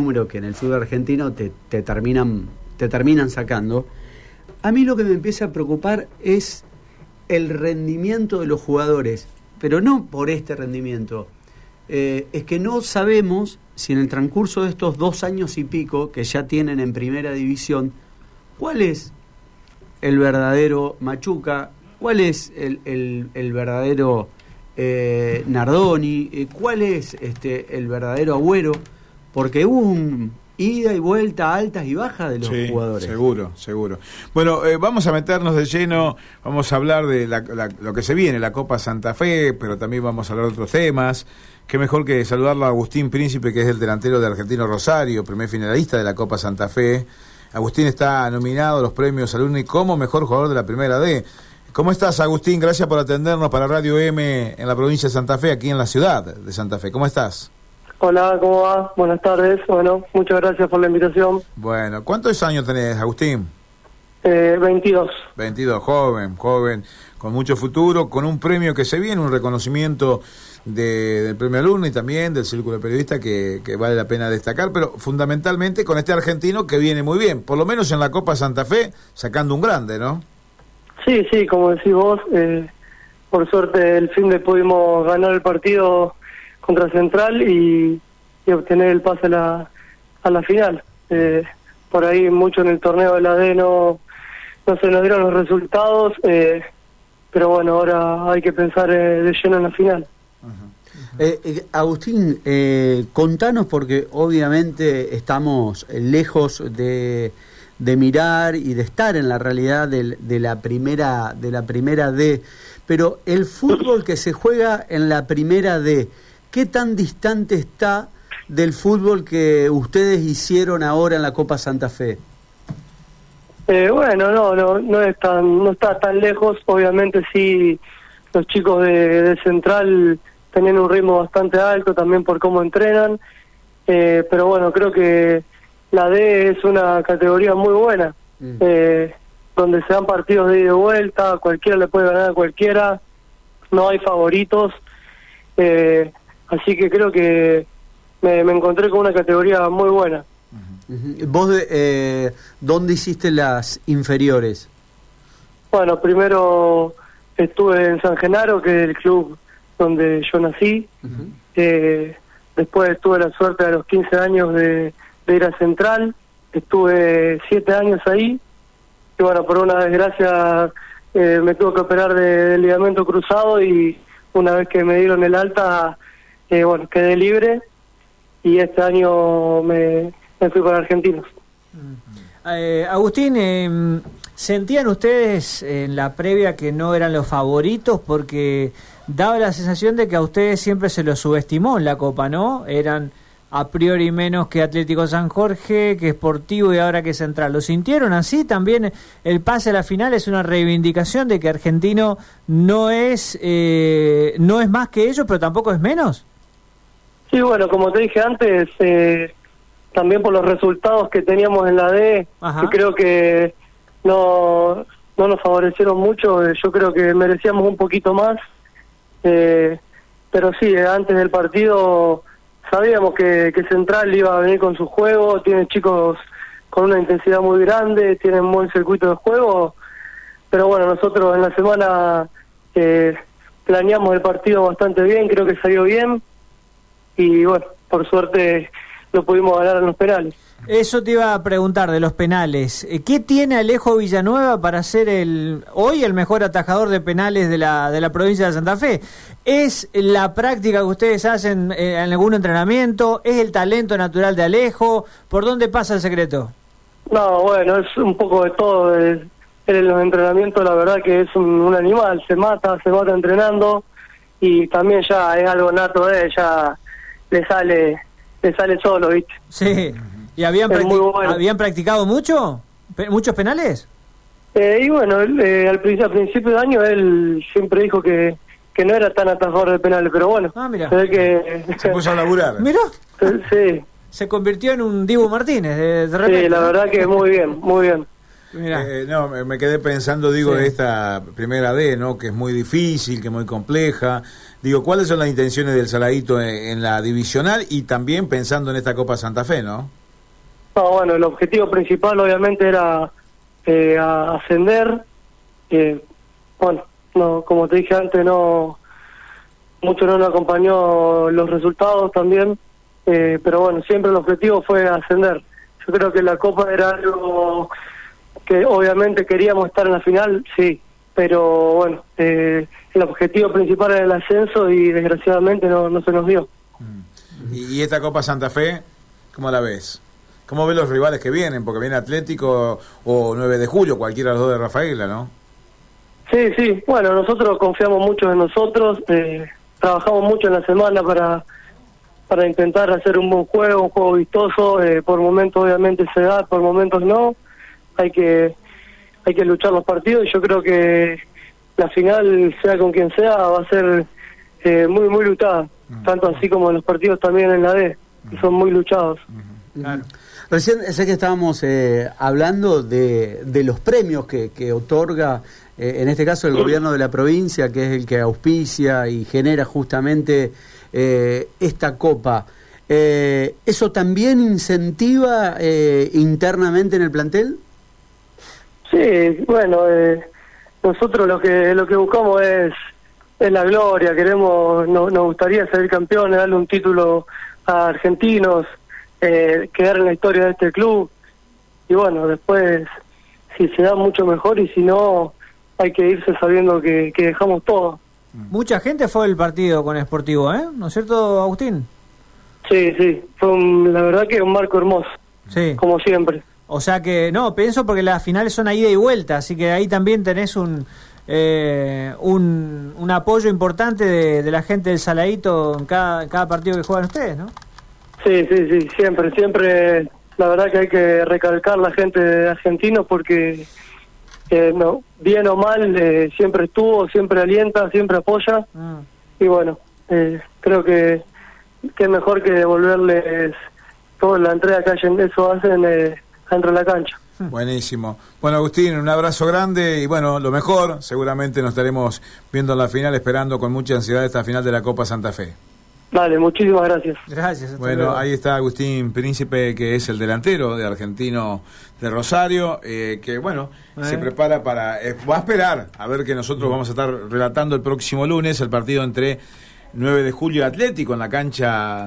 número que en el fútbol argentino te, te, terminan, te terminan sacando. A mí lo que me empieza a preocupar es el rendimiento de los jugadores, pero no por este rendimiento. Eh, es que no sabemos si en el transcurso de estos dos años y pico que ya tienen en primera división, cuál es el verdadero Machuca, cuál es el, el, verdadero eh, Nardoni, eh, cuál es este, el verdadero Agüero porque hubo un ida y vuelta altas y bajas de los sí, jugadores. Seguro, seguro. Bueno, eh, vamos a meternos de lleno, vamos a hablar de la, la, lo que se viene, la Copa Santa Fe, pero también vamos a hablar de otros temas. Qué mejor que saludarlo a Agustín Príncipe, que es el delantero de Argentino Rosario, primer finalista de la Copa Santa Fe. Agustín está nominado a los premios Alumni como mejor jugador de la Primera D. ¿Cómo estás, Agustín? Gracias por atendernos para Radio M en la provincia de Santa Fe, aquí en la ciudad de Santa Fe. ¿Cómo estás? Hola, ¿cómo va? Buenas tardes. Bueno, muchas gracias por la invitación. Bueno, ¿cuántos años tenés, Agustín? Eh, 22. 22, joven, joven, con mucho futuro, con un premio que se viene, un reconocimiento de, del premio alumno y también del círculo periodista que, que, vale la pena destacar, pero fundamentalmente con este argentino que viene muy bien, por lo menos en la Copa Santa Fe, sacando un grande, ¿no? Sí, sí, como decís vos, eh, por suerte el fin de pudimos ganar el partido contra Central y, obtener el pase a la, a la final. Eh, por ahí mucho en el torneo de la D no, no se nos dieron los resultados, eh, pero bueno, ahora hay que pensar eh, de lleno en la final. Uh -huh. eh, Agustín, contanos porque obviamente estamos lejos de, de, mirar y de estar en la realidad de, de, la primera de la primera D, pero el fútbol que se juega en la primera D, ¿qué tan distante está del fútbol que ustedes hicieron ahora en la Copa Santa Fe? Eh, bueno, no, no, no es tan, no está tan lejos. Obviamente sí, los chicos de, de Central tenían un ritmo bastante alto también por cómo entrenan. Eh, pero bueno, creo que la D es una categoría muy buena, mm. eh, donde se dan partidos de ida y vuelta, cualquiera le puede ganar a cualquiera, no hay favoritos. Eh, así que creo que me, me encontré con una categoría muy buena. ¿Vos eh, dónde hiciste las inferiores? Bueno, primero estuve en San Genaro, que es el club donde yo nací. Uh -huh. eh, después tuve la suerte a los 15 años de, de, ir a Central. Estuve 7 años ahí. Y bueno, por una desgracia eh, me tuve que operar de, de, ligamento cruzado y una vez que me dieron el alta, eh, bueno, quedé libre. Y este año me me fui para Argentinos. Eh, Agustín, eh, ¿sentían ustedes en la previa que no eran los favoritos? Porque daba la sensación de que a ustedes siempre se los subestimó en la Copa, ¿no? Eran a priori menos que Atlético San Jorge, que Sportivo y ahora que Central. ¿Lo sintieron así? También el pase a la final es una reivindicación de que Argentino no es, eh, no es más que ellos, pero tampoco es menos. Sí, bueno, como te dije antes, eh, también por los resultados que teníamos en la D, Ajá. que creo que no, no nos favorecieron mucho, eh, yo creo que merecíamos un poquito más, eh, pero sí, eh, antes del partido sabíamos que, que Central iba a venir con su juego, tiene chicos con una intensidad muy grande, tienen buen circuito de juego, pero bueno, nosotros en la semana eh, planeamos el partido bastante bien, creo que salió bien, y bueno, por suerte lo pudimos ganar en los penales. Eso te iba a preguntar de los penales. Eh, ¿Qué tiene Alejo Villanueva para ser el hoy el mejor atajador de penales de la, de la provincia de Santa Fe? ¿Es la práctica que ustedes hacen eh, en algún entrenamiento? ¿Es el talento natural de Alejo? ¿Por dónde pasa el secreto? No, bueno, es un poco de todo. Él en los entrenamientos la verdad que es un, un, animal, se mata, se mata entrenando y también ya es algo nato de él, ya le sale le sale solo, ¿viste? Sí. ¿Y habían, practic bueno. habían practicado mucho? ¿Muchos penales? Eh, y bueno, él, eh, al, al, principio de año él siempre dijo que, que no era tan atajador de penales, pero bueno. Ah, mira. Se, ve que... se puso a laburar. Mira. Sí. Se convirtió en un Dibu Martínez, de, de repente. Sí, la verdad que muy bien, muy bien. Eh, no, me quedé pensando, digo, sí. de esta primera D, ¿no? Que es muy difícil, que es muy compleja. Digo, ¿cuáles son las intenciones del Saladito en, la divisional y también pensando en esta Copa Santa Fe, no? No, bueno, el objetivo principal obviamente era eh, ascender. Eh, bueno, no, como te dije antes, no mucho no nos acompañó los resultados también, eh, pero bueno, siempre el objetivo fue ascender. Yo creo que la Copa era algo que obviamente queríamos estar en la final, sí, pero bueno, eh, el objetivo principal era el ascenso y desgraciadamente no, no se nos dio. Mm. ¿Y esta Copa Santa Fe, cómo la ves? ¿Cómo ves los rivales que vienen? Porque viene Atlético o 9 de julio, cualquiera de los dos de Rafaela, ¿no? Sí, sí, bueno, nosotros confiamos mucho en nosotros, eh, trabajamos mucho en la semana para para intentar hacer un buen juego, un juego vistoso, eh, por momentos obviamente se da, por momentos no, hay que hay que luchar los partidos y yo creo que la final, sea con quien sea, va a ser eh, muy, muy luchada, mm. tanto así como los partidos también en la D, que son muy luchados. Recién sé que estábamos eh, hablando de, de, los premios que, que otorga, eh, en este caso, el gobierno de la provincia, que es el que auspicia y genera justamente esta copa. ¿Eso también incentiva internamente en el plantel? Sí, bueno, eh, nosotros lo que lo que buscamos es, es la gloria, queremos, no, nos gustaría ser campeones, darle un título a argentinos, eh, quedar en la historia de este club y bueno, después si se da mucho mejor y si no, hay que irse sabiendo que, que dejamos todo. Mucha gente fue el partido con Sportivo, ¿eh? ¿No es cierto, Agustín? Sí, sí, fue la verdad que un marco hermoso, sí. como siempre. O sea que, no, pienso porque las finales son a ida y vuelta, así que ahí también tenés un, eh, un, un, apoyo importante de, la gente del Saladito en cada, cada partido que juegan ustedes, ¿no? Sí, sí, sí, siempre, siempre, la verdad que hay que recalcar la gente de argentinos porque, eh, no, bien o mal, eh, siempre estuvo, siempre alienta, siempre apoya, ah. y bueno, creo que, que es mejor que devolverles toda la entrega que eso hacen dentro de la cancha. Buenísimo. Bueno, Agustín, un abrazo grande y bueno, lo mejor. Seguramente nos estaremos viendo en la final, esperando con mucha ansiedad esta final de la Copa Santa Fe. Vale, muchísimas gracias. Gracias. Bueno, ahí está Agustín Príncipe, que es el delantero de Argentino de Rosario, eh, que bueno, se eh. prepara para... Eh, va a esperar a ver que nosotros vamos a estar relatando el próximo lunes el partido entre 9 de julio Atlético en la cancha